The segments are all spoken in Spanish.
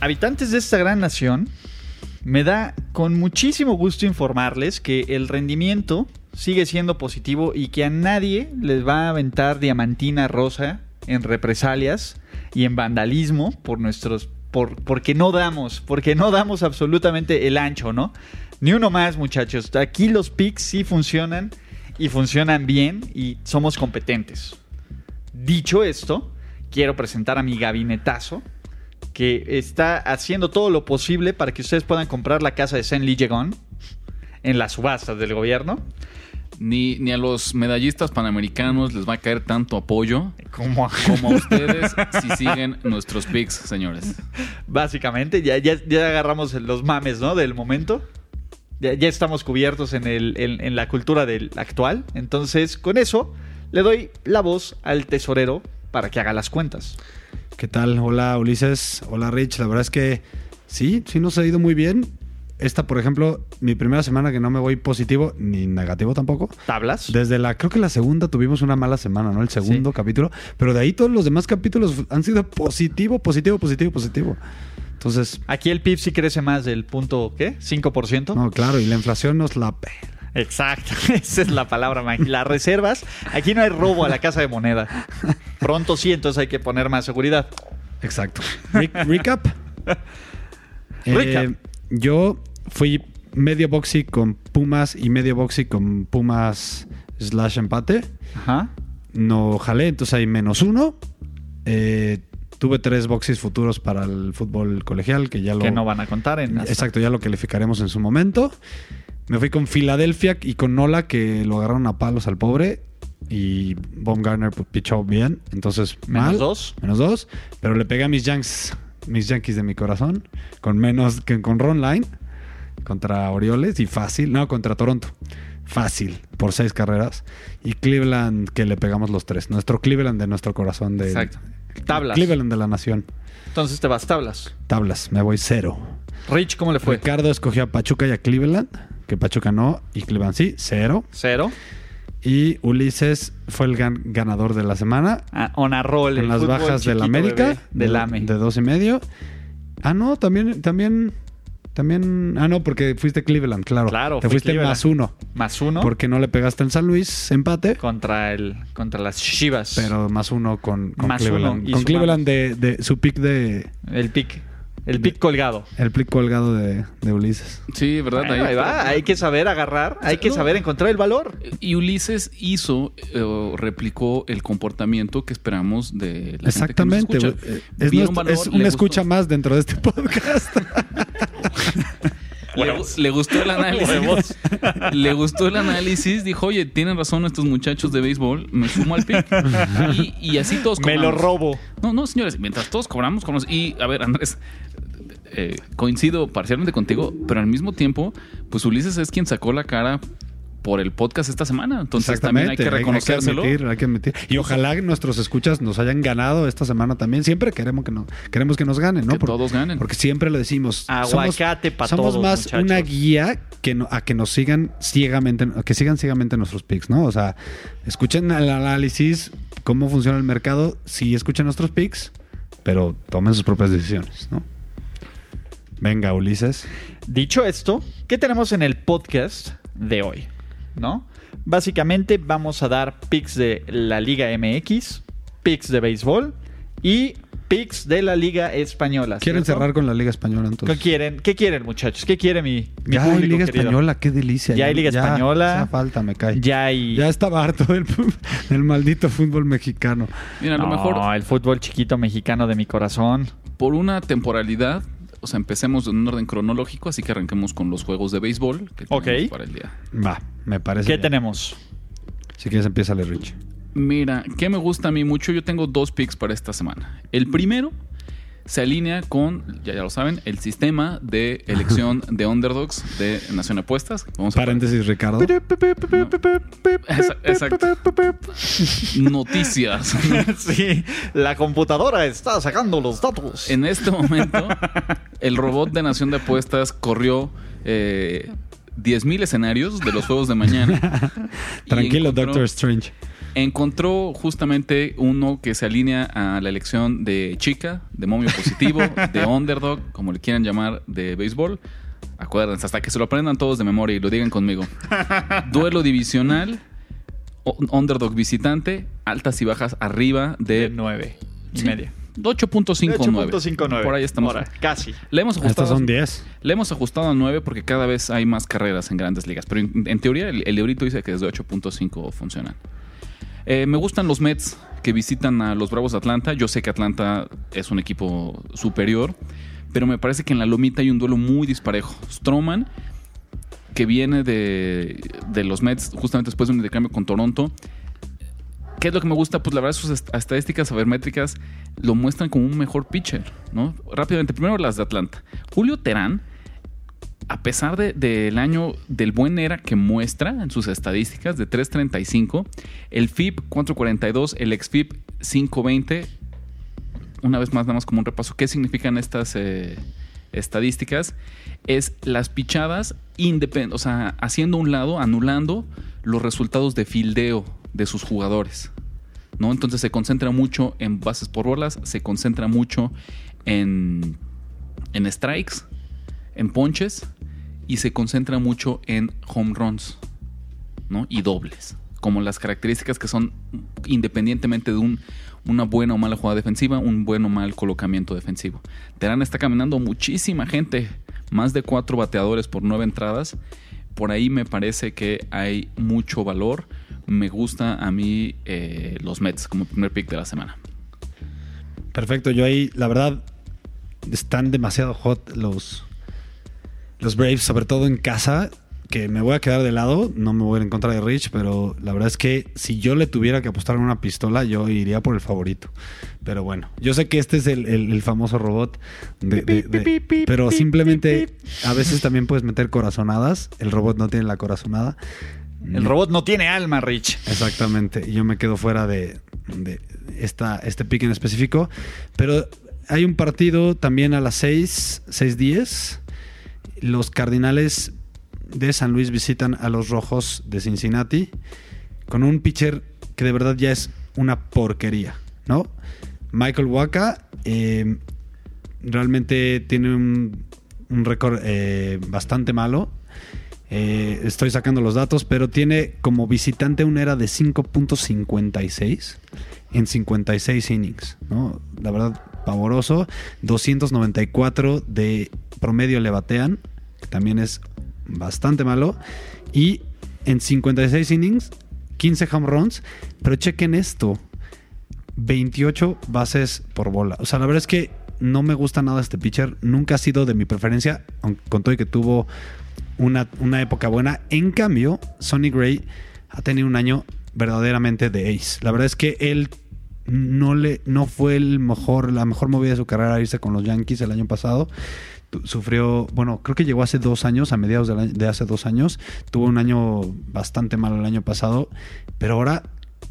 Habitantes de esta gran nación, me da con muchísimo gusto informarles que el rendimiento sigue siendo positivo y que a nadie les va a aventar diamantina rosa en represalias y en vandalismo por nuestros por, porque no damos, porque no damos absolutamente el ancho, ¿no? Ni uno más, muchachos. Aquí los picks sí funcionan y funcionan bien y somos competentes. Dicho esto, quiero presentar a mi gabinetazo que está haciendo todo lo posible para que ustedes puedan comprar la casa de Saint Ligegon en las subastas del gobierno. Ni, ni a los medallistas panamericanos les va a caer tanto apoyo Como, como a ustedes si siguen nuestros picks, señores. Básicamente, ya, ya, ya agarramos los mames, ¿no? Del momento. Ya, ya estamos cubiertos en, el, en, en la cultura del actual. Entonces, con eso, le doy la voz al tesorero para que haga las cuentas. ¿Qué tal? Hola Ulises, hola Rich. La verdad es que sí, sí nos ha ido muy bien. Esta, por ejemplo, mi primera semana que no me voy positivo ni negativo tampoco. ¿Tablas? Desde la, creo que la segunda tuvimos una mala semana, ¿no? El segundo Sí. capítulo. Pero de ahí todos los demás capítulos han sido positivo, positivo, positivo, positivo. Entonces, Aquí el PIB sí crece más del punto, ¿qué? ¿5%? no, claro, y la inflación nos la... Exacto, esa es la palabra mágica. Las reservas, aquí no hay robo a la casa de moneda. Pronto sí, entonces hay que poner más seguridad. Exacto. Re- recap. Eh, Recap. yo fui medio boxy con Pumas y medio boxy con Pumas slash empate. Ajá. No jalé, entonces hay menos uno. Eh, tuve tres boxes futuros para el fútbol colegial que ya lo... Que no van a contar en Exacto, ya lo calificaremos en su momento. Me fui con Filadelfia y con Nola, que lo agarraron a palos al pobre. Y Baumgartner pues, pichó bien. Entonces, Menos mal. dos. Menos dos. Pero le pegué a mis Yankees, mis Yankees de mi corazón. Con menos que con Ron Line. Contra Orioles. Y fácil. No, contra Toronto. Fácil. Por seis carreras. Y Cleveland, que le pegamos los tres. Nuestro Cleveland de nuestro corazón. De, Exacto. Tablas. Cleveland de la nación. Entonces te vas tablas. Tablas. Me voy cero. Rich, ¿cómo le fue? Ricardo escogió a Pachuca y a Cleveland, que Pachuca no, y Cleveland sí, cero. Cero. Y Ulises fue el gan- ganador de la semana, Ah, on a roll. con el las bajas del América, Del de, AME. de dos y medio. Ah, no, también, también, también, ah, no, porque fuiste Cleveland, claro. Claro, Te fui fuiste Cleveland. más uno, Más uno porque no le pegaste en San Luis, empate, contra, el, contra las Chivas. pero más uno con, con Más Cleveland. uno y con. Cleveland de, de su pick de, El pick. El pick colgado. el pick colgado de, de Ulises. Sí, ¿verdad? Bueno, ahí va. Hay que saber agarrar. Hay que No. saber encontrar el valor. Y Ulises hizo, eh, o replicó el comportamiento que esperamos de la Exactamente. gente que nos escucha. Es, nuestro- valor, es le una escucha más dentro de este podcast. Le, le gustó el análisis. le gustó el análisis. Dijo, oye, tienen razón estos muchachos de béisbol. Me sumo al pick. y, y así todos Me cobramos. lo robo. No, no, señores. Mientras todos cobramos, cobramos. Y, a ver, Andrés, eh, coincido parcialmente contigo, pero al mismo tiempo, pues Ulises es quien sacó la cara por el podcast esta semana. Entonces también hay que reconocérselo. Hay, que admitir, hay que admitir. Y ojalá nuestros escuchas nos hayan ganado esta semana también. Siempre queremos que, no, queremos que nos ganen, ¿no? Que todos ganen. Porque siempre lo decimos. Aguacate pa' somos todos, más muchachos. una guía que no- a que nos sigan ciegamente, que sigan ciegamente nuestros picks, ¿no? O sea, escuchen el análisis, cómo funciona el mercado, sí escuchen nuestros picks, pero tomen sus propias decisiones, ¿no? Venga, Ulises. Dicho esto, ¿qué tenemos en el podcast de hoy? ¿No? Básicamente vamos a dar picks de la Liga MX, picks de béisbol y picks de la Liga Española. ¿Quieren ¿cierto? cerrar con la Liga Española ¿Qué entonces? quieren? ¿Qué quieren, muchachos? ¿Qué quiere mi, mi Ya hay público Liga querido? Española, qué delicia. Ya hay Liga Española. hacía falta, me cae. Ya hay... Ya estaba harto del, del maldito fútbol mexicano. Mira, a lo No, mejor el fútbol chiquito mexicano de mi corazón. por una temporalidad, o sea, empecemos en un orden cronológico, así que arranquemos con los juegos de béisbol que tenemos Ok. para el día. Va, Me parece. ¿Qué bien. tenemos? Si quieres, empieza Rich. Mira, ¿qué me gusta a mí mucho? Yo tengo dos picks para esta semana. El primero se alinea con, ya, ya lo saben, el sistema de elección de underdogs de Nación Apuestas. Vamos a Paréntesis, Ricardo. Exacto. Noticias. sí, la computadora está sacando los datos. En este momento, el robot de Nación de Apuestas corrió eh, 10.000 escenarios de los juegos de mañana. Tranquilo, encontró- Doctor Strange. Encontró justamente uno que se alinea a la elección de chica, de momio positivo, de underdog, como le quieran llamar, de béisbol. Acuérdense, hasta que se lo aprendan todos de memoria y lo digan conmigo. Duelo divisional, underdog visitante, altas y bajas arriba de de 9 y Sí. media. 8.59. 8.59. Por ahí estamos. Ahora, casi. Le hemos ajustado. Estos son 10. Le hemos ajustado a 9 porque cada vez hay más carreras en grandes ligas. Pero en, en teoría, el, el librito dice que desde 8.5 funcionan. Eh, me gustan los Mets que visitan a los Bravos de Atlanta. Yo sé que Atlanta es un equipo superior, pero me parece que en la lomita hay un duelo muy disparejo. Stroman, que viene de, de los Mets justamente después de un intercambio con Toronto. ¿Qué es lo que me gusta? Pues la verdad sus est- estadísticas sabermétricas lo muestran como un mejor pitcher, ¿no? Rápidamente, primero las de Atlanta. Julio Terán, a pesar de- del año del buen era que muestra en sus estadísticas de 3.35, el FIP 4.42, el XFIP 5.20, una vez más, nada más como un repaso, ¿qué significan estas eh, estadísticas? Es las pichadas independ- o sea, haciendo un lado, anulando los resultados de fildeo de sus jugadores. ¿no? Entonces se concentra mucho en bases por bolas, se concentra mucho en, en strikes, en ponches y se concentra mucho en home runs ¿no? y dobles. Como las características que son independientemente de un, una buena o mala jugada defensiva, un buen o mal colocamiento defensivo. Terán está caminando muchísima gente, más de cuatro bateadores por nueve entradas. Por ahí me parece que hay mucho valor. Me gusta a mí eh, los Mets como primer pick de la semana. Perfecto, yo ahí, la verdad, están demasiado hot los, los Braves, sobre todo en casa, que me voy a quedar de lado, no me voy a ir en contra de Rich, pero la verdad es que si yo le tuviera que apostar en una pistola, yo iría por el favorito. Pero bueno, yo sé que este es el, el- el famoso robot, de- de- de- pero simplemente a veces también puedes meter corazonadas, el robot no tiene la corazonada. El robot no tiene alma, Rich. Exactamente, y yo me quedo fuera de, de esta, este pick en específico. Pero hay un partido también a las 6, 6:10. Los Cardinales de San Luis visitan a los Rojos de Cincinnati con un pitcher que de verdad ya es una porquería, ¿no? Michael Waka eh, realmente tiene un, un récord eh, bastante malo. Eh, estoy sacando los datos, pero tiene como visitante una era de 5.56 en 56 innings, ¿no? La verdad, pavoroso. 294 de promedio le batean, que también es bastante malo. Y en 56 innings, 15 home runs. Pero chequen esto: 28 bases por bola. O sea, la verdad es que no me gusta nada este pitcher. Nunca ha sido de mi preferencia, con todo y que tuvo una, una época buena. En cambio, Sonny Gray ha tenido un año verdaderamente de ace. La verdad es que él no le no fue el mejor la mejor movida de su carrera irse con los Yankees el año pasado. Sufrió bueno creo que llegó hace dos años a mediados año- de hace dos años. Tuvo un año bastante malo el año pasado pero ahora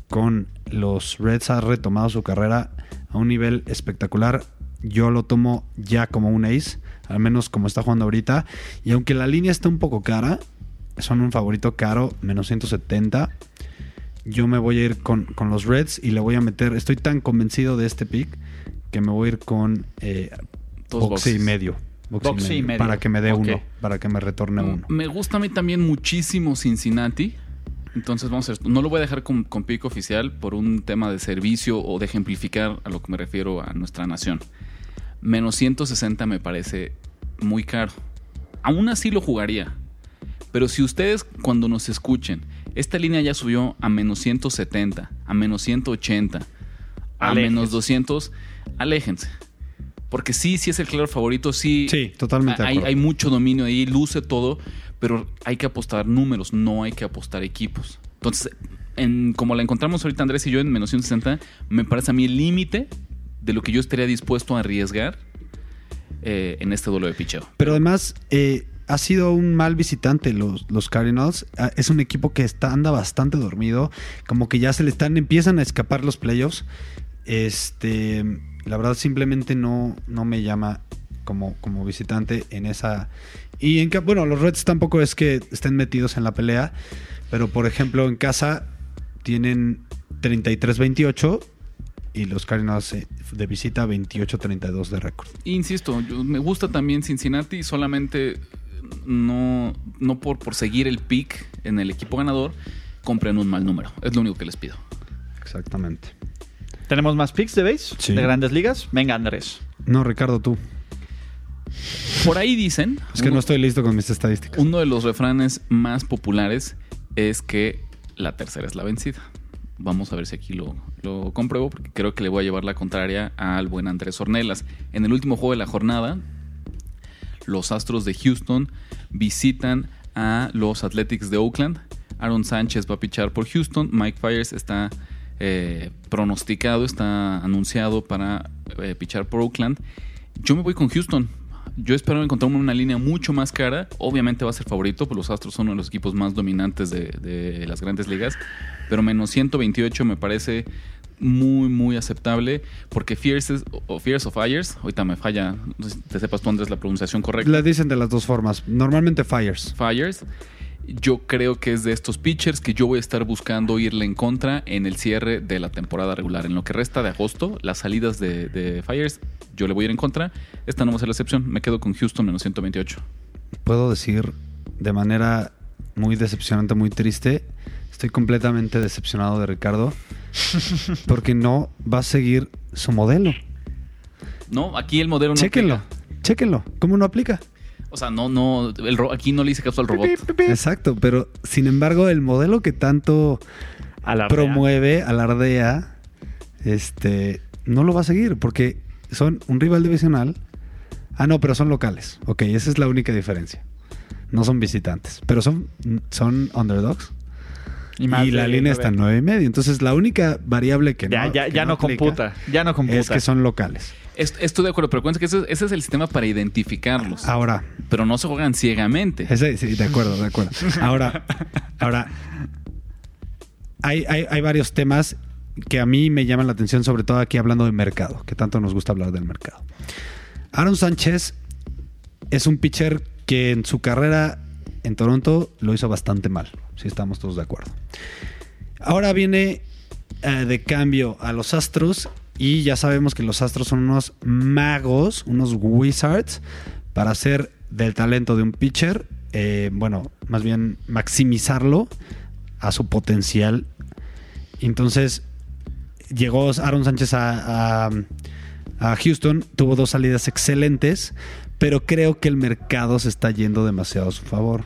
con los Reds ha retomado su carrera a un nivel espectacular. Yo lo tomo ya como un ace al menos como está jugando ahorita. Y aunque la línea está un poco cara son un favorito caro menos 170 yo me voy a ir con, con los Reds y le voy a meter. Estoy tan convencido de este pick que me voy a ir con eh, boxe y medio. Boxe Boxe y medio. Para que me dé uno. Para que me retorne uno. Me gusta a mí también muchísimo Cincinnati. Entonces vamos a ver, no lo voy a dejar con, con pick oficial por un tema de servicio o de ejemplificar a lo que me refiero a nuestra nación. Menos 160 me parece muy caro. Aún así lo jugaría. Pero si ustedes cuando nos escuchen, esta línea ya subió a menos 170, a menos 180, a Aléjense. menos 200, aléjense. Porque sí, sí es el claro favorito, sí. Sí, totalmente Hay, mucho dominio ahí, luce todo, pero hay que apostar números, no hay que apostar equipos. Entonces, en, como la encontramos ahorita Andrés y yo en menos 160, me parece a mí el límite de lo que yo estaría dispuesto a arriesgar eh, en este duelo de picheo. Pero además, eh, ha sido un mal visitante los, los Cardinals. Ah, Es un equipo que anda bastante dormido. Como que ya se le están, empiezan a escapar los playoffs. Este, la verdad, simplemente no, no me llama como, como visitante en esa. Y en bueno, los Reds tampoco es que estén metidos en la pelea. Pero por ejemplo, en casa tienen 33-28 y los Cardinals eh, de visita 28-32 de récord. Insisto, me gusta también Cincinnati, solamente no, no por, por seguir el pick en el equipo ganador, compren un mal número. Es lo único que les pido. Exactamente. ¿Tenemos más picks de base? Sí. ¿De grandes ligas? Venga, Andrés. No, Ricardo, tú. Por ahí dicen, Es que uno, no estoy listo con mis estadísticas. uno de los refranes más populares es que la tercera es la vencida. Vamos a ver si aquí lo, lo compruebo, porque creo que le voy a llevar la contraria al buen Andrés Ornelas. En el último juego de la jornada, los Astros de Houston visitan a los Athletics de Oakland. Aaron Sánchez va a pichar por Houston. Mike Fires está eh, pronosticado, está anunciado para eh, pichar por Oakland. Yo me voy con Houston. Yo espero encontrarme una línea mucho más cara. Obviamente va a ser favorito, pues los Astros son uno de los equipos más dominantes de, de las grandes ligas. Pero menos 128 me parece muy, muy aceptable. Porque Fierce o Fierce o Fires, ahorita me falla, no sé si te sepas tú Andrés la pronunciación correcta. La dicen de las dos formas. Normalmente fires. Fires. Yo creo que es de estos pitchers que yo voy a estar buscando irle en contra en el cierre de la temporada regular. En lo que resta de agosto, las salidas de, de Fires, yo le voy a ir en contra. Esta no va a ser la excepción. Me quedo con Houston menos 128. Puedo decir de manera muy decepcionante, muy triste. Estoy completamente decepcionado de Ricardo. Porque no va a seguir su modelo. No, aquí el modelo no. Chéquenlo. aplica. Chéquenlo. ¿Cómo no aplica? O sea, no, no. el aquí no le hice caso al robot. Exacto. Pero sin embargo, el modelo que tanto Alardea. promueve, alardea, este, no lo va a seguir porque son un rival divisional. Ah, no, pero son locales. Ok, esa es la única diferencia. No son visitantes, pero son, son underdogs. Y, la línea está en nueve y medio. Entonces, la única variable que Ya, no, ya, que ya no, aplica computa. Ya no computa. es que son locales. Es- Estoy de acuerdo, pero cuenta que ese, ese es el sistema para identificarlos. Ahora, Pero no se juegan ciegamente. Ese- sí, de acuerdo, de acuerdo. Ahora, ahora hay, hay, hay varios temas que a mí me llaman la atención, sobre todo aquí hablando de mercado, que tanto nos gusta hablar del mercado. Aaron Sánchez es un pitcher que en su carrera en Toronto lo hizo bastante mal, si estamos todos de acuerdo. Ahora viene eh, de cambio a los Astros y ya sabemos que los Astros son unos magos, unos wizards para hacer del talento de un pitcher, eh, bueno, más bien maximizarlo a su potencial. Entonces llegó Aaron Sánchez a, Houston, tuvo dos salidas excelentes, pero creo que el mercado se está yendo demasiado a su favor.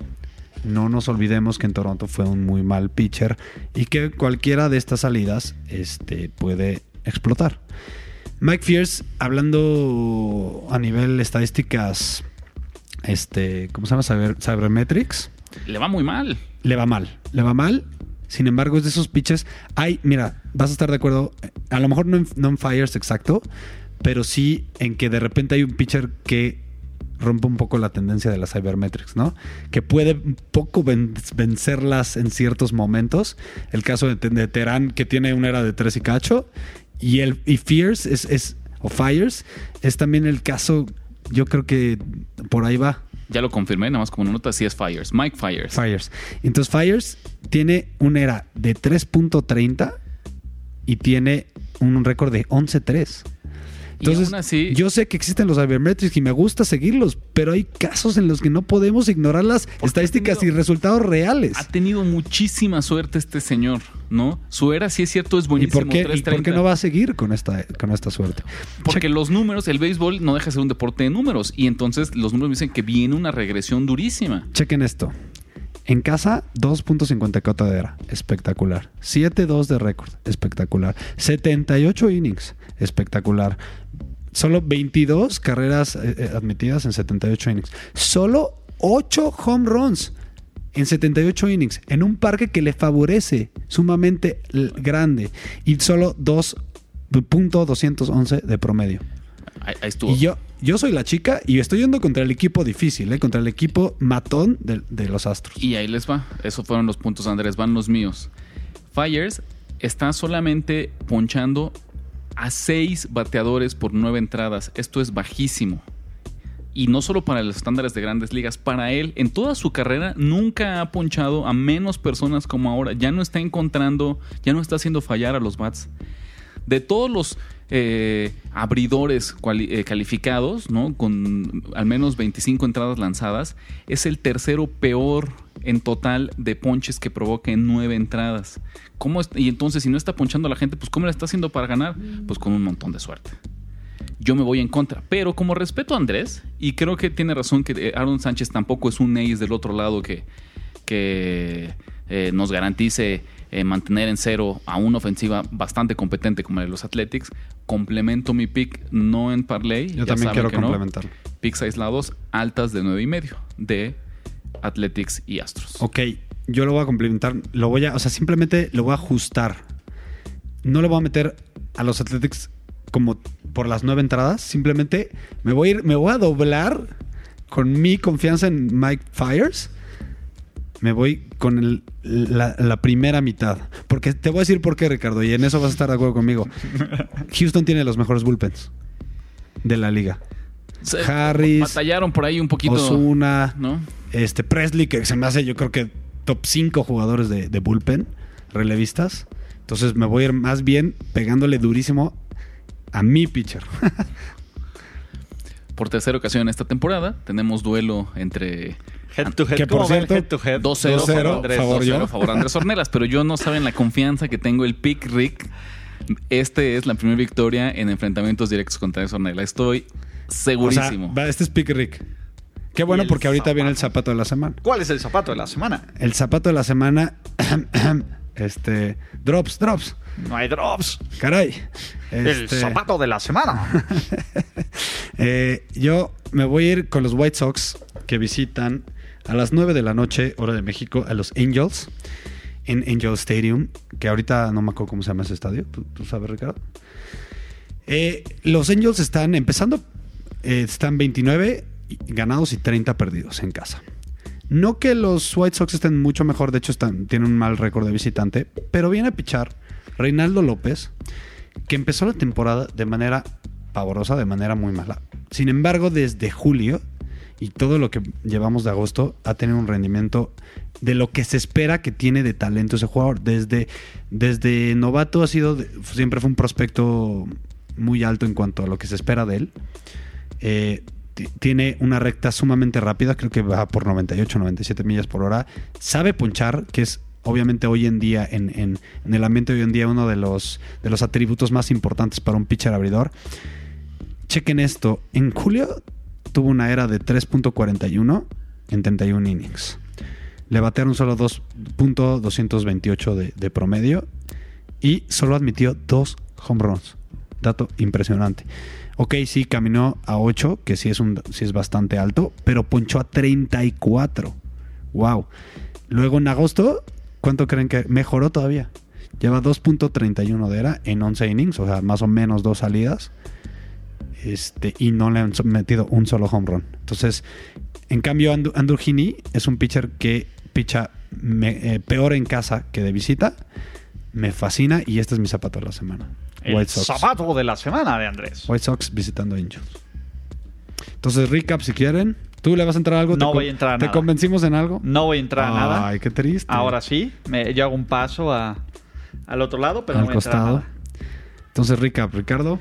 No nos olvidemos que en Toronto fue un muy mal pitcher y que cualquiera de estas salidas este, puede explotar. Mike Fierce, hablando a nivel estadísticas, este, ¿cómo se llama? Cyber- Cybermetrics, Le va muy mal. le va mal. Le va mal. Sin embargo, es de esos pitches. Hay, mira, vas a estar de acuerdo. A lo mejor no en, no en fires exacto, pero sí en que de repente hay un pitcher que rompe un poco la tendencia de las cybermetrics, ¿no? Que puede un poco ven- vencerlas en ciertos momentos. El caso de, de Terán, que tiene una era de 3 y cacho. Y el y Fierce es, es, o Fires, es también el caso. Yo creo que por ahí va. Ya lo confirmé, nada más como una nota, sí es Fires. Mike Fires. Fires. Entonces Fires tiene una era de 3.30 y tiene un récord de 11.3. Y Entonces, aún así- yo sé que existen los cybermetrics y me gusta seguirlos, pero hay casos en los que no podemos ignorar las estadísticas tenido- y resultados reales. Ha tenido muchísima suerte este señor, ¿no? Su era, sí es cierto, es ¿Y buenísimo. por, qué, ¿Y 330. por qué no va a seguir con esta, con esta suerte? Porque los números, el béisbol no deja de ser un deporte de números. Y entonces los números dicen que viene una regresión durísima. Chequen esto. En casa, 2.54 de era. Espectacular. 7-2 de récord. Espectacular. 78 innings. Espectacular. Solo 22 carreras eh, eh, admitidas en 78 innings. Solo 8 home runs en 78 innings. En un parque que le favorece sumamente grande. Y solo 2.211 de promedio. Ahí, ahí estuvo. Y yo, yo soy la chica y estoy yendo contra el equipo difícil, ¿eh? contra el equipo matón de, de los Astros. Y ahí les va. Esos fueron los puntos, Andrés. Van los míos. Fires está solamente ponchando a seis bateadores por nueve entradas. Esto es bajísimo. Y no solo para los estándares de grandes ligas, para él, en toda su carrera, nunca ha ponchado a menos personas como ahora. Ya no está encontrando, ya no está haciendo fallar a los bats. De todos los eh, abridores eh, calificados, ¿no? Con al menos 25 entradas lanzadas, es el tercero peor en total de ponches que provoca en nueve entradas. ¿Cómo es- y entonces, si no está ponchando a la gente, pues ¿cómo le está haciendo para ganar? Pues con un montón de suerte. Yo me voy en contra. Pero como respeto a Andrés, y creo que tiene razón que eh, Aaron Sánchez tampoco es un ace del otro lado que, que eh, nos garantice eh, mantener en cero a una ofensiva bastante competente como la de los Athletics, complemento mi pick no en parlay. Yo también quiero no. complementarlo. Picks aislados altas de nueve y medio de Athletics y Astros. Ok, yo lo voy a complementar. Lo voy a, o sea, simplemente lo voy a ajustar. No le voy a meter a los Athletics como por las nueve entradas. Simplemente me voy a ir, me voy a doblar con mi confianza en Mike Fires. Me voy con el- la, la primera mitad. Porque te voy a decir por qué, Ricardo, y en eso vas a estar de acuerdo conmigo. Houston tiene los mejores bullpens de la liga. Se- Harris, Batallaron por ahí un poquito. Osuna, ¿No? este Presley, que se me hace yo creo que top 5 jugadores de, de bullpen, relevistas. Entonces me voy a ir más bien pegándole durísimo a mi pitcher. Por tercera ocasión esta temporada tenemos duelo entre Head to head. Que, por cierto, head to head. 2-0 2-0, favor Andrés, favor 2-0 yo. favor Andrés Ornelas, pero yo no saben la confianza que tengo el pick Rick. Este es la primera victoria en enfrentamientos directos contra Andrés Ornelas. Estoy O sea, segurísimo. va, este es Pick Rick. Qué bueno porque ahorita zapato. viene el zapato de la semana. ¿Cuál es el zapato de la semana? El zapato de la semana, este, drops, drops. No hay drops. Caray. El Este, zapato de la semana. Eh, yo me voy a ir con los White Sox que visitan a las 9 de la noche, hora de México, a los Angels en Angel Stadium, que ahorita no me acuerdo cómo se llama ese estadio. ¿Tú, sabes, Ricardo? Eh, los Angels están empezando, eh, están 29 ganados y 30 perdidos en casa. No que los White Sox estén mucho mejor, de hecho están, tienen un mal récord de visitante, pero viene a pichar Reinaldo López, que empezó la temporada de manera pavorosa, de manera muy mala. Sin embargo, desde julio y todo lo que llevamos de agosto ha tenido un rendimiento de lo que se espera que tiene de talento ese jugador. Desde, desde novato ha sido, siempre fue un prospecto muy alto en cuanto a lo que se espera de él. Eh, ti- tiene una recta sumamente rápida, creo que va por 98, 97 millas por hora. Sabe ponchar, que es obviamente hoy en día, en, en- en el ambiente de hoy en día, uno de los, de los atributos más importantes para un pitcher abridor. Chequen esto, en julio tuvo una era de 3.41 en 31 innings. Le batearon solo 2.228 de, promedio y solo admitió dos home runs. Dato impresionante. Ok, sí, caminó a 8, que sí es, un, sí es bastante alto, pero ponchó a 34. Wow. Luego en agosto, ¿cuánto creen que mejoró todavía? Lleva 2.31 de era en 11 innings, o sea, más o menos dos salidas. Este, y no le han metido un solo home run. Entonces, en cambio, Andrew Heaney es un pitcher que picha me- eh, peor en casa que de visita. Me fascina y este es mi zapato de la semana. El White Sox. zapato de la semana de Andrés. White Sox visitando Angels. Entonces, recap si quieren. ¿Tú le vas a entrar a algo? No ¿Te voy a entrar a ¿Te nada. convencimos en algo? No voy a entrar a nada. Ay, qué triste. Ahora sí, me, yo hago un paso a, al otro lado, pero al no voy a entrar a costado. nada. Entonces, recap, Ricardo.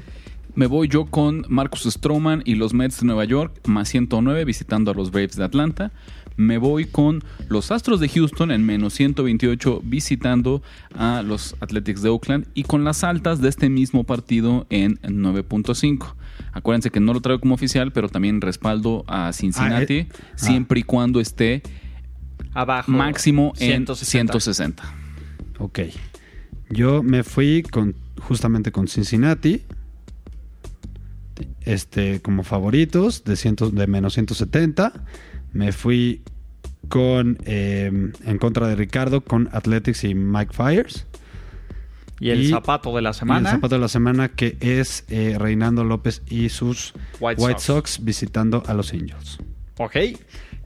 Me voy yo con Marcus Stroman y los Mets de Nueva York, más 109, visitando a los Braves de Atlanta. Me voy con los Astros de Houston en menos 128, visitando a los Athletics de Oakland. Y con las altas de este mismo partido en 9.5. Acuérdense que no lo traigo como oficial, pero también respaldo a Cincinnati, Ah, eh. siempre y cuando esté Abajo. máximo en 160. 160. Ok. Yo me fui con justamente con Cincinnati. Este, como favoritos de, ciento- de menos 170. Me fui con eh, en contra de Ricardo con Athletics y Mike Fires. Y el Y- zapato de la semana. el zapato de la semana que es eh, Reinando López y sus White White, Sox. Sox. visitando a los Angels. Ok.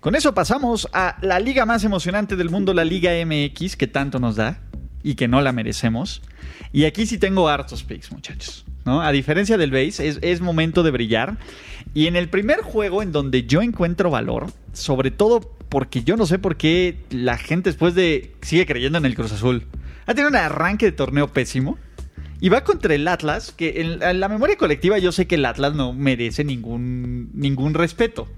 Con eso pasamos a la liga más emocionante del mundo, la Liga MX, que tanto nos da y que no la merecemos. Y aquí sí tengo hartos picks, muchachos. ¿No? A diferencia del base, es, momento de brillar. Y en el primer juego en donde yo encuentro valor, sobre todo porque yo no sé por qué la gente después de sigue creyendo en el Cruz Azul. Ha tenido un arranque de torneo pésimo. Y va contra el Atlas, que en, la memoria colectiva yo sé que el Atlas no merece ningún, ningún respeto.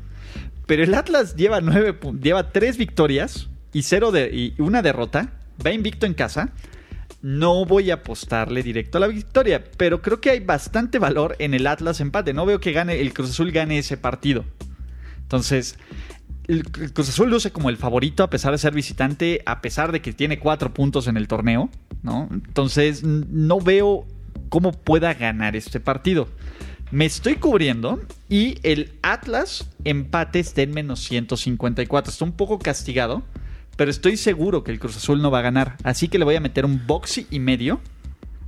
Pero el Atlas lleva nueve, lleva tres victorias y cero de y una derrota. Va invicto en casa. No voy a apostarle directo a la victoria, pero creo que hay bastante valor en el Atlas empate. No veo que gane el Cruz Azul gane ese partido. Entonces, el Cruz Azul luce como el favorito a pesar de ser visitante, a pesar de que tiene cuatro puntos en el torneo. Entonces, no veo cómo pueda ganar este partido. Me estoy cubriendo y el Atlas empate está en menos 154. Está un poco castigado, pero estoy seguro que el Cruz Azul no va a ganar. Así que le voy a meter un boxy y medio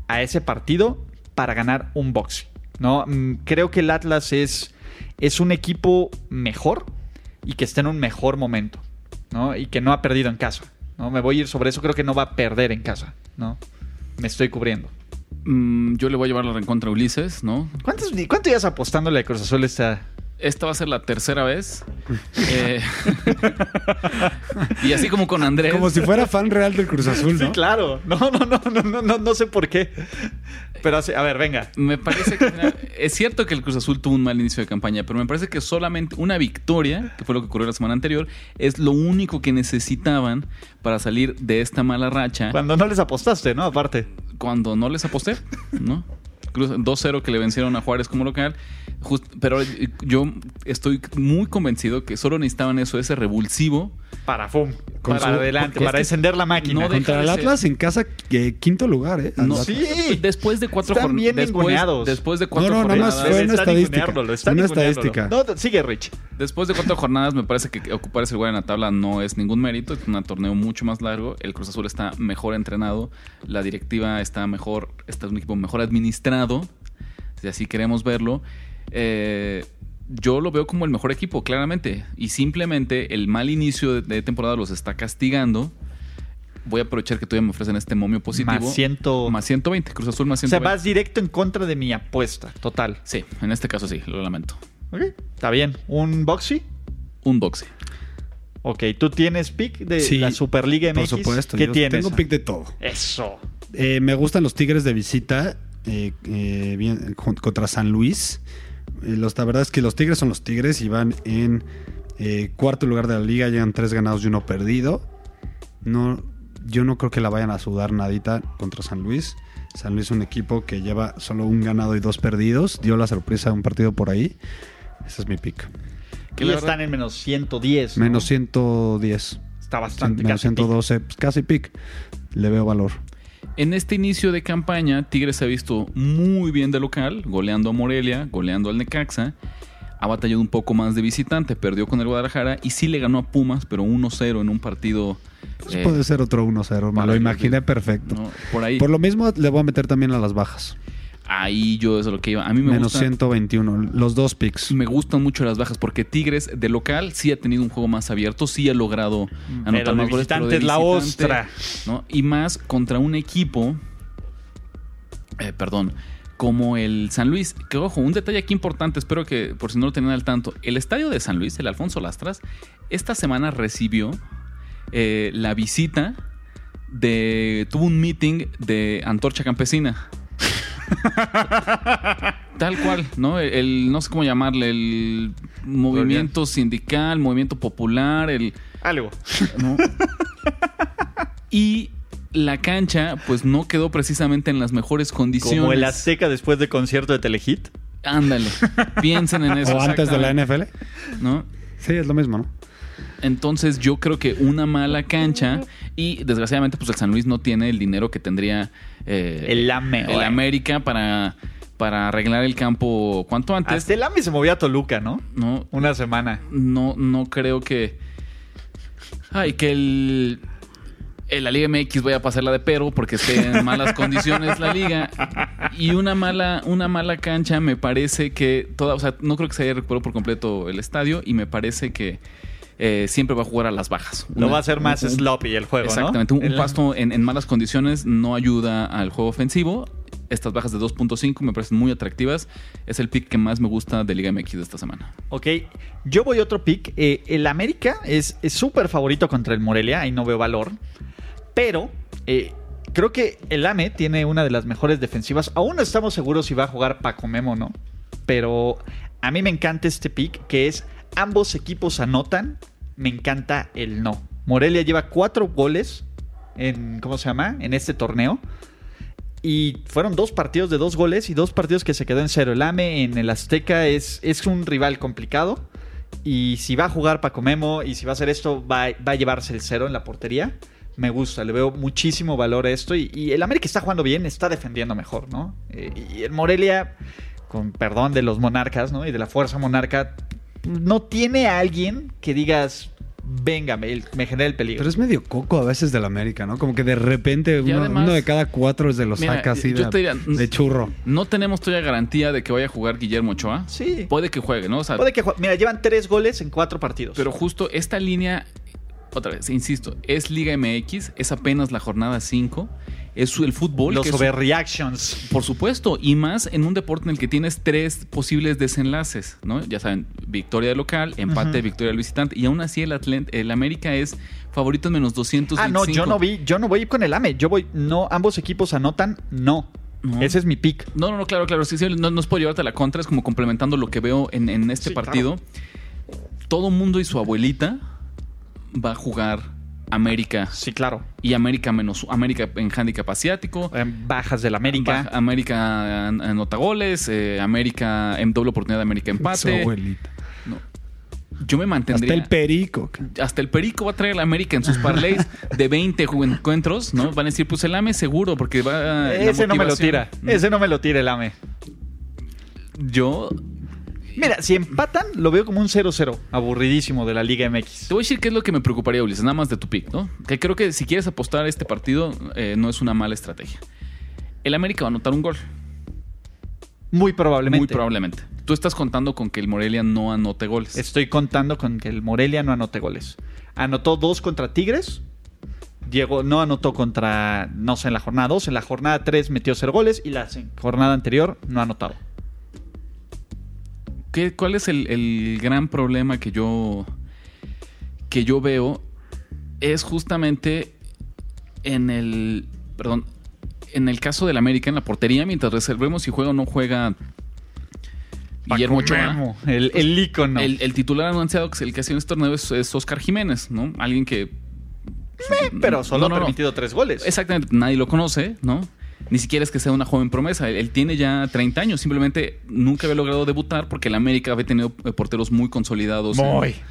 a ese partido para ganar un boxy. ¿no? Mm, Creo que el Atlas es, es un equipo mejor y que está en un mejor momento. ¿no? Y que no ha perdido en casa. ¿no? Me voy a ir sobre eso. Creo que no va a perder en casa. ¿no? Me estoy cubriendo. Mm, yo le voy a llevar la reencontra a Ulises, ¿no? ¿Cuántos, ¿Cuánto llevas apostándole a Cruz Azul esta, Esta va a ser la tercera vez. Eh, y así como con Andrés. Como si fuera fan real del Cruz Azul, ¿no? Sí, claro. No, no, no, no, no, no, no sé por qué. Pero así- a ver, venga. Me parece que es cierto que el Cruz Azul tuvo un mal inicio de campaña, pero me parece que solamente una victoria, que fue lo que ocurrió la semana anterior, es lo único que necesitaban para salir de esta mala racha Cuando no les apostaste, ¿no? Aparte. cuando no les aposté, ¿no? Cruz- 2-0 que le vencieron a Juárez como local. Just- pero yo estoy muy convencido que solo necesitaban eso, ese revulsivo. Para FUM. Para su- adelante, para encender la máquina. no Contra el ser- Atlas en casa, quinto lugar, ¿eh? No. Sí. Después de cuatro Están bien después, después de No, cuatro no, nada más jornadas. fue una estadística. Una estadística. No, no, sigue, Rich. Después de cuatro jornadas, me parece que ocupar ese lugar en la tabla no es ningún mérito. Es un torneo mucho más largo. El Cruz Azul está mejor entrenado. La directiva está mejor. Está un equipo mejor administrado. Si así queremos verlo. Eh, yo lo veo como el mejor equipo, claramente. Y simplemente el mal inicio de, de temporada los está castigando. Voy a aprovechar que todavía me ofrecen este momio positivo. Más ciento- Más 120. Cruz Azul más O sea, 120. vas directo en contra de mi apuesta. Total. Sí, en este caso sí, lo lamento. Ok. Está bien. ¿Un boxy? Un boxe. Ok. ¿Tú tienes pick de Sí, la Superliga MX? Por supuesto. ¿Qué yo tienes? Tengo pick de todo. Eso. Eh, me gustan los Tigres de visita eh, eh, bien, contra San Luis. Eh, los, la verdad es que los Tigres son los Tigres y van en eh, cuarto lugar de la liga, llevan tres ganados y uno perdido. No, yo no creo que la vayan a sudar nadita contra San Luis. San Luis es un equipo que lleva solo un ganado y dos perdidos. Dio la sorpresa de un partido por ahí. Ese es mi pick. Que Y la están en menos 110. ¿no? Menos 110. Está bastante. Menos casi pick. 112. Pues casi pick. Le veo valor. En este inicio de campaña, Tigres se ha visto muy bien de local, goleando a Morelia, goleando al Necaxa. Ha batallado un poco más de visitante, perdió con el Guadalajara y sí le ganó a Pumas, pero 1-0 en un partido. Pues eh, puede ser otro 1-0. Me lo imaginé perfecto. ¿no? Por ahí. Por lo mismo le voy a meter también a las bajas. Ahí yo eso es lo que iba. A mí me Menos gusta- 121. Los dos picks. Me gustan mucho las bajas porque Tigres de local sí ha tenido un juego más abierto, sí ha logrado anotar Pero más goles, visitante es la ostra. ¿no? Y más contra un equipo, eh, perdón, como el San Luis. Que ojo, un detalle aquí importante, espero que por si no lo tenían al tanto. El estadio de San Luis, el Alfonso Lastras, esta semana recibió eh, la visita de. tuvo un meeting de Antorcha Campesina. Tal cual, ¿no? El, el- no sé cómo llamarle, el movimiento sindical, movimiento popular, el Algo. ¿no? y la cancha, pues no quedó precisamente en las mejores condiciones. Como el Azteca después del concierto de Telehit. Ándale, piensen en eso. o antes de la NFL. ¿no? Sí, es lo mismo, ¿no? Entonces yo creo que una mala cancha y desgraciadamente pues el San Luis no tiene el dinero que tendría eh, El AME, el. América para para arreglar el campo cuanto antes. Hasta el AME se movía a Toluca, ¿no? No, Una semana. no, no creo que. Ay, que el. La Liga MX vaya a pasarla de pero porque esté en malas condiciones la liga. Y una mala, una mala cancha me parece que toda, o sea, no creo que se haya recuperado por completo el estadio y me parece que eh, siempre va a jugar a las bajas. Lo Una- va a hacer más un- sloppy el juego, Exactamente, ¿no? un, El- pasto en, en malas condiciones no ayuda al juego ofensivo. Estas bajas de 2.5 me parecen muy atractivas. Es el pick que más me gusta de Liga MX de esta semana. Ok, yo voy a otro pick. Eh, el América es es súper favorito contra el Morelia, ahí no veo valor. Pero eh, creo que el AME tiene una de las mejores defensivas. Aún no estamos seguros si va a jugar Paco Memo o no. Pero a mí me encanta este pick, que es ambos equipos anotan. Me encanta el no. Morelia lleva cuatro goles en, ¿cómo se llama? En este torneo. Y fueron dos partidos de dos goles y dos partidos que se quedó en cero. El AME en el Azteca es, es un rival complicado. Y si va a jugar Paco Memo y si va a hacer esto, va, va a llevarse el cero en la portería. Me gusta, le veo muchísimo valor a esto. Y, y el América está jugando bien, está defendiendo mejor, ¿no? Eh, y el Morelia, con perdón de los monarcas, ¿no? Y de la fuerza monarca, no tiene a alguien que digas, venga, me, me genera el peligro. Pero es medio coco a veces del América, ¿no? Como que de repente uno, además- uno de cada cuatro se lo Mira, saca así de, diría, de churro. No tenemos todavía garantía de que vaya a jugar Guillermo Ochoa. Sí. Puede que juegue, ¿no? O sea, Puede que jue- Mira, llevan tres goles en cuatro partidos. pero justo esta línea, otra vez, insisto, es Liga MX, es apenas la jornada 5. Es el fútbol. los overreactions. Por supuesto, y más en un deporte en el que tienes tres posibles desenlaces, ¿no? Ya saben, victoria de local, empate, Ujú. victoria del visitante, y aún así el, Atlant- el América es favorito en menos 225. Ah, no, yo no vi, yo no voy con el AME. Yo voy, no, ambos equipos anotan, no. No. Ese es mi pick. No, no, no, claro, claro. Sí, sí, no, no es por llevarte a la contra, es como complementando lo que veo en, en este Sí, partido. Todo mundo y su abuelita va a jugar América Sí, claro. y América menos América en handicap asiático. En bajas del América. Baja- América an- anota goles, eh, América en doble oportunidad de América Su empate. abuelita. Yo me mantendría. Hasta el perico. hasta el Perico va a traer a la América en sus parlays de 20 ju- encuentros, ¿no? Van a decir, pues el AME seguro, porque va. la Ese no me lo tira. Ese no me lo tira el AME. Yo Mira, si empatan, lo veo como un 0-0. Aburridísimo de la Liga MX. Te voy a decir qué es lo que me preocuparía, Ulises, nada más de tu pick, ¿no? Que creo que si quieres apostar a este partido, eh, no es una mala estrategia. El América va a anotar un gol, Muy probablemente. muy probablemente. Tú estás contando con que el Morelia no anote goles. Estoy contando con que el Morelia no anote goles. Anotó dos contra Tigres. Diego no anotó contra, no sé, en la jornada 2. En la jornada 3 metió 0 goles. Y la jornada anterior no ha anotado. ¿Qué- ¿Cuál es el, el gran problema que yo, que yo veo? Es justamente en el. Perdón. En el caso del América, en la portería, mientras reservemos si juega o no juega Guillermo Ochoa. El, el ícono. El, el titular anunciado, que el que ha sido en este torneo, es, es Oscar Jiménez, ¿no? Alguien que. pero solo No, no, ha no. permitido tres goles. Exactamente, nadie lo conoce, ¿no? Ni siquiera es que sea una joven promesa. Él, él tiene ya 30 años, simplemente nunca había logrado debutar porque el América había tenido eh, porteros muy consolidados. en-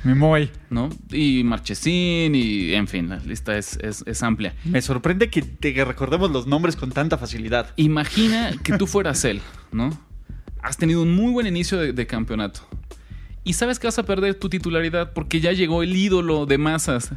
Muy, muy. ¿no? Y Marchesín, y en fin, la lista es, es- es amplia. Me sorprende que, te- que recordemos los nombres con tanta facilidad. Imagina que tú fueras él, ¿no? Has tenido un muy buen inicio de, de campeonato. Y sabes que vas a perder tu titularidad porque ya llegó el ídolo de masas,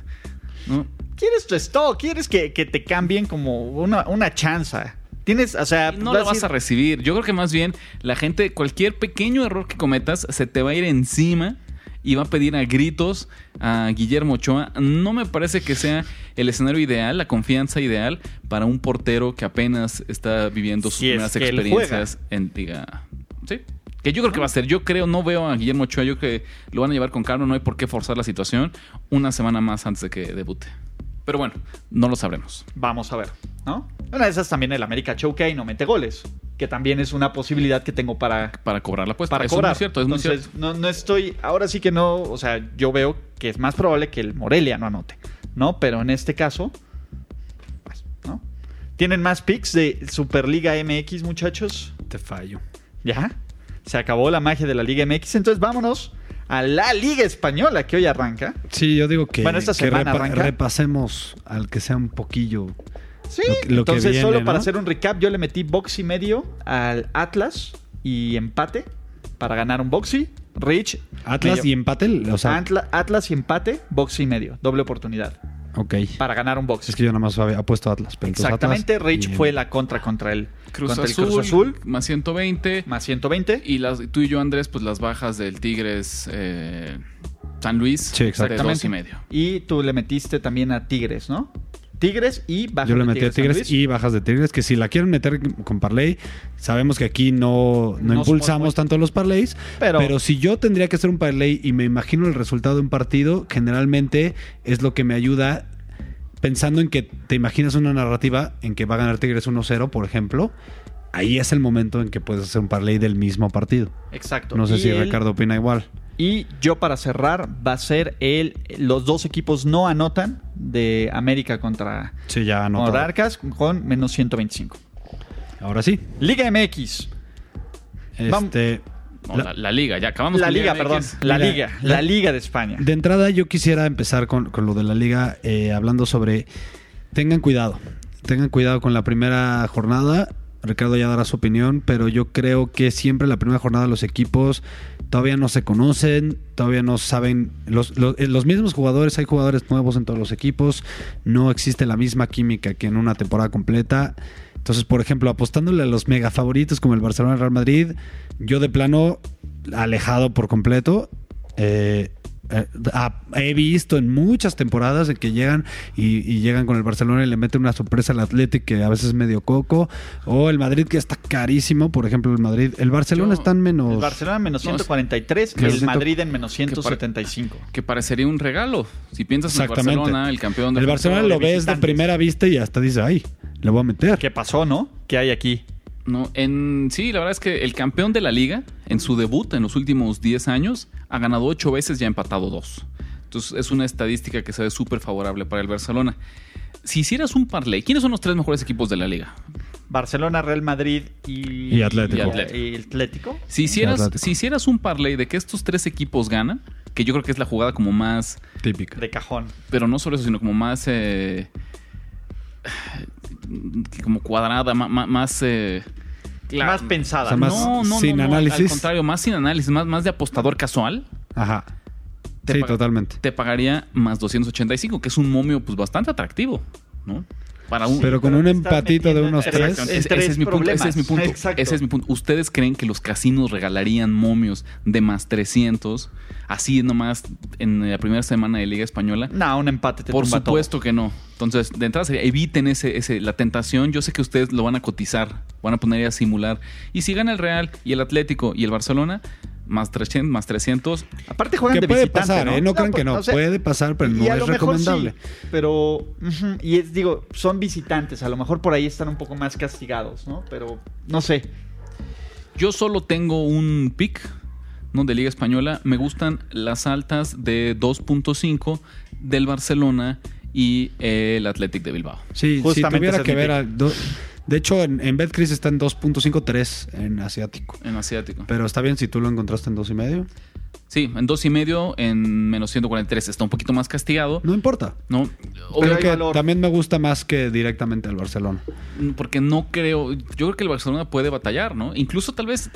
¿no? ¿Quieres tu stock? ¿Quieres que, que te cambien como una, una chanza? Tienes, o sea, no la vas ir- a recibir. Yo creo que más bien la gente, cualquier pequeño error que cometas, se te va a ir encima y va a pedir a gritos a Guillermo Ochoa. No me parece que sea el escenario ideal, la confianza ideal para un portero que apenas está viviendo sus Si es primeras que experiencias en Liga. Sí. Que yo creo que va a ser. Yo creo, no veo a Guillermo Ochoa. Yo creo que lo van a llevar con calma. No hay por qué forzar la situación una semana más antes de que debute. Pero bueno, no lo sabremos. Vamos a ver, ¿no? Una de esas también el América choca y no mete goles, que también es una posibilidad que tengo para, Para cobrar la apuesta. para Eso cobrar. Es muy cierto, es muy Entonces, cierto. No, no estoy, ahora sí que no, o sea, yo veo que es más probable que el Morelia no anote, ¿no? Pero en este caso, pues, ¿no? ¿Tienen más picks de Superliga MX, muchachos? Te fallo. ¿Ya? Se acabó la magia de la Liga MX, entonces vámonos a la Liga Española que hoy arranca. Sí, yo digo que, Bueno, esta que semana arranca. repasemos al que sea un poquillo Sí, Lo que- que entonces viene, solo ¿no? para hacer un recap, yo le metí box y medio al Atlas y empate para ganar un boxy. Rich. Atlas medio- y empate, o sea, Atla- Atlas y empate, box y medio, doble oportunidad ok. para ganar un box. Es que yo nada más había apuesto Atlas. pero entonces Exactamente, Atlas Rich y- fue la contra contra el Cruz contra Azul, el Cruz Azul, más 120. más 120. Y las, tú y yo, Andrés, pues las bajas del Tigres eh, San Luis Sí, de exactamente. dos y medio. Y tú le metiste también a Tigres, ¿no? Tigres y bajas Yo le de metí a Tigres y bajas de Tigres, que si la quieren meter con parlay, sabemos que aquí no, no, No impulsamos tanto los parlays, Pero- pero, si yo tendría que hacer un parlay y me imagino el resultado de un partido, generalmente es lo que me ayuda pensando en que te imaginas una narrativa en que va a ganar Tigres 1-0, por ejemplo, ahí es el momento en que puedes hacer un parlay del mismo partido. Exacto. No sé Y si el- Ricardo opina igual. Y yo para cerrar va a ser el los dos equipos no anotan de América contra Sí, ya. Monarcas con menos 125. Ahora sí. Liga MX. Vamos. Este, No, la- la, la liga, ya acabamos La con liga, MX. perdón. La liga. la- La liga de España. De entrada, yo quisiera empezar con, con lo de la liga, eh, hablando sobre. Tengan cuidado. Tengan cuidado con la primera jornada. Ricardo ya dará su opinión, pero yo creo que siempre la primera jornada los equipos todavía no se conocen, todavía no saben. Los, eh, los mismos jugadores, hay jugadores nuevos en todos los equipos, no existe la misma química que en una temporada completa. Entonces, por ejemplo, apostándole a los mega favoritos como el Barcelona y el Real Madrid, yo de plano alejado por completo. Eh, eh, he visto en muchas temporadas en que llegan y, y llegan con el Barcelona y le meten una sorpresa al Athletic que a veces es medio coco o el Madrid que está carísimo por ejemplo el Madrid el Barcelona Yo- está en menos El Barcelona en menos No, 143 y que el siento- Madrid en menos 175. Que parecería un regalo. Si piensas en el exactamente Barcelona, el campeón del el Barcelona lo de ves de primera vista y hasta dice ay le voy a meter ¿Qué pasó, no? ¿Qué hay aquí? No, en, sí, la verdad es que el campeón de la liga, en su debut en los últimos 10 años, ha ganado 8 veces y ha empatado 2. Entonces es una estadística que se ve súper favorable para el Barcelona. Si hicieras un parlay, ¿quiénes son los tres mejores equipos de la liga? Barcelona, Real Madrid y, Y Atlético. Y Atlético. y Atlético. Si hicieras, Atlético. si hicieras un parlay de que estos tres equipos ganan, que yo creo que es la jugada como más, típica De cajón. pero no solo eso, sino como más, eh, como cuadrada, ma- más... eh, claro. Más pensada. O sea, más no, no, sin no, no, análisis. Al contrario, más sin análisis, más, más de apostador casual. ajá Te sí totalmente te pagaría más 285, que es un momio pues bastante atractivo, ¿no? Para un pero con pero un empatito de unos tres Ese- ese, tres es mi punto, ese es mi punto. Ese es mi punto. ¿Ustedes creen que los casinos regalarían momios de más 300 así nomás en la primera semana de Liga Española? No, un empate te Por tumba supuesto que no. Entonces, de entrada sería, eviten ese, ese, la tentación. Yo sé que ustedes lo van a cotizar, van a poner a simular. Y si gana el Real y el Atlético y el Barcelona, más 300, más 300, todo. Aparte juegan que de puede visitante, pasar, ¿no? ¿eh? No crean que no. o sea, Puede pasar, pero no es sí, recomendable. pero, y es, digo, son visitantes. A lo mejor por ahí están un poco más castigados, ¿no? Pero, no sé. Yo solo tengo un pick ¿no? de Liga Española. Me gustan las altas de 2.5 del Barcelona y el Athletic de Bilbao. Sí, si Justamente tuviera ese que ver. a de hecho, en, en BetCris está en 2.53 en asiático. En asiático. Pero está bien si tú lo encontraste en dos y medio. Sí, en dos y medio, en menos 143. Está un poquito más castigado. No importa. ¿no? Pero Creo que valor. también me gusta más que directamente al Barcelona. Porque no creo. Yo creo que el Barcelona puede batallar, ¿no? Incluso tal vez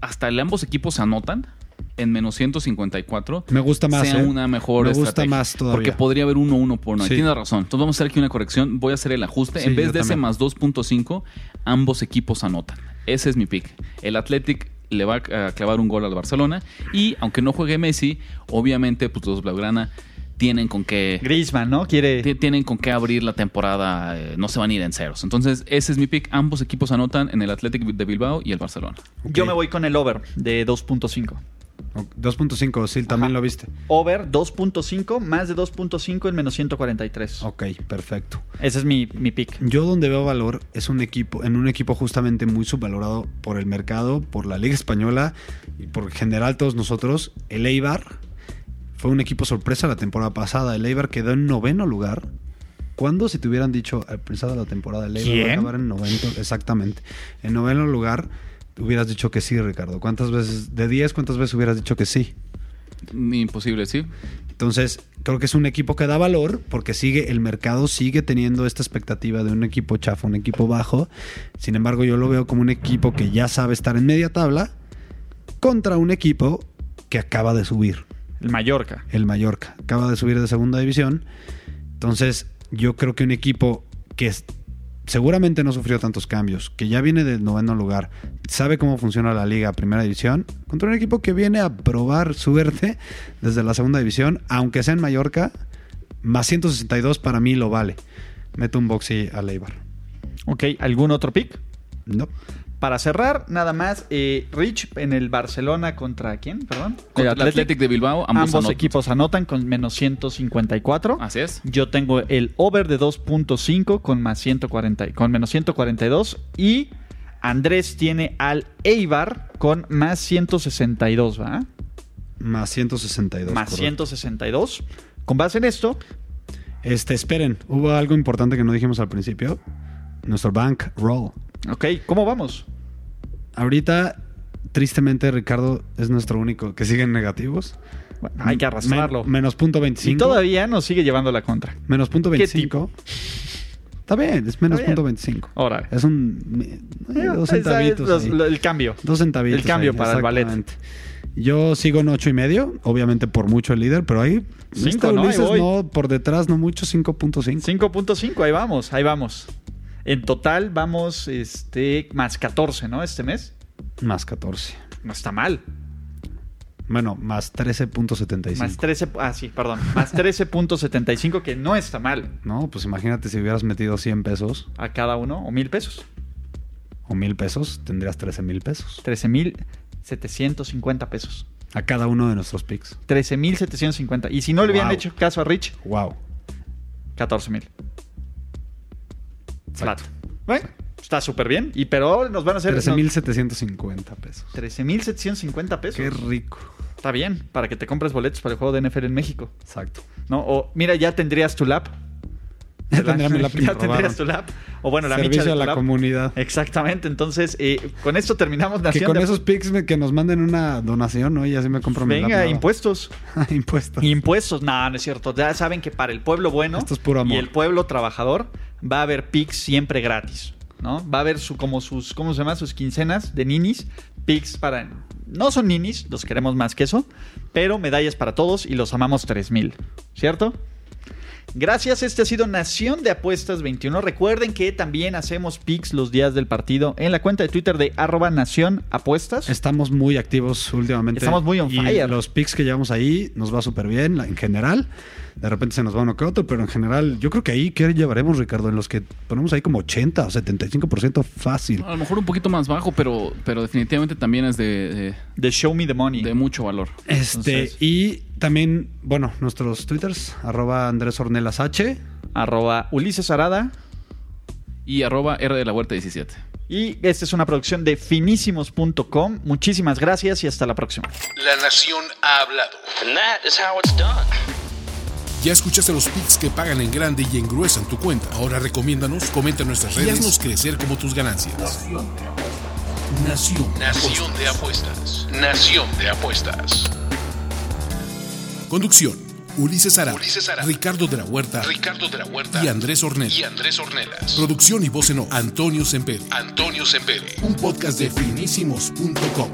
hasta el ambos equipos se anotan en menos 154. Me gusta más, Sea ¿eh? una mejor Me gusta estrategia. más todavía. Porque podría haber 1-1 por no. Sí. Tienes razón. Entonces vamos a hacer aquí una corrección. Voy a hacer el ajuste. Sí, en vez de ese más 2.5, ambos equipos anotan. Ese es mi pick. El Athletic le va a clavar un gol al Barcelona. Y aunque no juegue Messi, obviamente, pues los Blaugrana tienen con qué. Griezmann, ¿no? Quiere... Ti- Tienen con qué abrir la temporada, eh, no se van a ir en ceros. Entonces, ese es mi pick. Ambos equipos anotan en el Athletic de Bilbao y el Barcelona. Yo me voy con el over de 2.5. O- 2.5, sí, también Ajá. lo viste. Over 2.5, más de 2.5 en menos 143. Ok, perfecto. Ese es mi, mi pick. Yo donde veo valor es un equipo, en un equipo justamente muy subvalorado por el mercado, por la Liga Española y por general todos nosotros, el Eibar. Fue un equipo sorpresa la temporada pasada. El Eibar quedó en noveno lugar. ¿Cuándo si te hubieran dicho al empezar de la temporada el Eibar va a acabar en noveno? Exactamente. En noveno lugar hubieras dicho que sí, Ricardo. ¿Cuántas veces, de 10, cuántas veces hubieras dicho que sí? Imposible, sí. Entonces, creo que es un equipo que da valor porque sigue, el mercado sigue teniendo esta expectativa de un equipo chafa, un equipo bajo. Sin embargo, yo lo veo como un equipo que ya sabe estar en media tabla contra un equipo que acaba de subir, El Mallorca. el Mallorca. Acaba de subir de segunda división. Entonces, yo creo que un equipo que es- seguramente no sufrió tantos cambios, que ya viene del noveno lugar, sabe cómo funciona la liga primera división, contra un equipo que viene a probar suerte desde la segunda división, aunque sea en Mallorca, más 162 para mí lo vale. Meto un boxy a Leibar. Ok, ¿algún otro pick? No. Para cerrar, nada más, eh, Rich en el Barcelona contra quién, perdón? Contra El Athletic de Bilbao, ambos, Ambos, anotan. equipos anotan con menos 154. Así es. Yo tengo el over de 2.5 con más 140, con menos 142 y Andrés tiene al Eibar con más 162, ¿va? Más 162. más correcto. 162. Con base en esto, Este, esperen, hubo algo importante que no dijimos al principio. Nuestro bank roll. ok, ¿cómo vamos? Ahorita, tristemente, Ricardo es nuestro único que sigue en negativos. Bueno, hay que arrastrarlo. Men- menos punto y 25. todavía nos sigue llevando la contra. Menos punto ¿Qué 25. Está bien, es menos punto 25. Ahora. Es un... eh, dos Esa es centavitos. los- ahí. el cambio. Dos centavitos. el cambio ahí, para el ballet. Yo sigo en ocho y medio, obviamente por mucho el líder, pero ahí Cinco, ¿no? Ahí Ulises, voy. no, por detrás no mucho, 5.5. 5.5, ahí vamos, ahí vamos. En total vamos este más 14, ¿no? Este mes. Más 14. No está mal. Bueno, más 13.75. Más 13, ah, sí, perdón. Más 13.75, que no está mal No, pues imagínate si hubieras metido 100 pesos a cada uno, o mil pesos. o 1000 pesos, tendrías 13 mil pesos. 13.750 pesos. A cada uno de nuestros picks. 13.750. Y si no le hubieran Wow. hecho caso a Rich, Wow. 14.000. Flat. Bueno, está súper bien. Y pero nos van a hacer... 13.750 pesos. 13.750 pesos. Qué rico. Está bien, para que te compres boletos para el juego de NFL en México. Exacto. ¿No? O mira, ya tendrías tu lap. Ya tendría mi lápiz. Ya tendrías tu lap. O bueno, la micha Servicio de a la lap. comunidad. Exactamente. Entonces, eh, con esto terminamos Que Nación con de- esos pics que nos manden una donación, ¿no? Y así me compro mi Venga, lap impuestos. impuestos. Impuestos. No, no es cierto. Ya saben que para el pueblo bueno Esto es puro amor. y el pueblo trabajador va a haber pics siempre gratis. ¿No? Va a haber su, como sus, ¿cómo se llama? Sus quincenas de ninis. Pics para. No son ninis, los queremos más que eso. Pero medallas para todos y los amamos 3000. ¿Cierto? Gracias, este ha sido Nación de Apuestas 21. Recuerden que también hacemos picks los días del partido en la cuenta de Twitter de arroba Nación Apuestas. Estamos muy activos últimamente. Estamos muy on y fire. Los picks que llevamos ahí nos va súper bien en general. De repente se nos va uno que otro, pero en general, yo creo que ahí, ¿qué llevaremos, Ricardo? En los que ponemos ahí como 80 o 75% fácil. A lo mejor un poquito más bajo, pero, pero definitivamente también es de, De Show Me the Money. de, de mucho valor. Este, Entonces- y también, bueno, nuestros twitters, arroba Andrés Ornelas H. Arroba Ulises Arada. Y arroba R de la Huerta 17. Y esta es una producción de finísimos.com. Muchísimas gracias y hasta la próxima. La nación ha hablado. And that is how it's done. Ya escuchaste los picks que pagan en grande y engruesan tu cuenta. Ahora recomiéndanos, comenta en nuestras redes y haznos crecer como tus ganancias. Nación. Nación de apuestas. Nación de apuestas. Conducción. Ulises Ara, Ulises Arada. Ricardo de la Huerta Ricardo de la Huerta y Andrés Ornella. y Andrés Ornelas. Producción y voz en off, Antonio Semperi. Antonio Sempere. Un podcast de finísimos.com.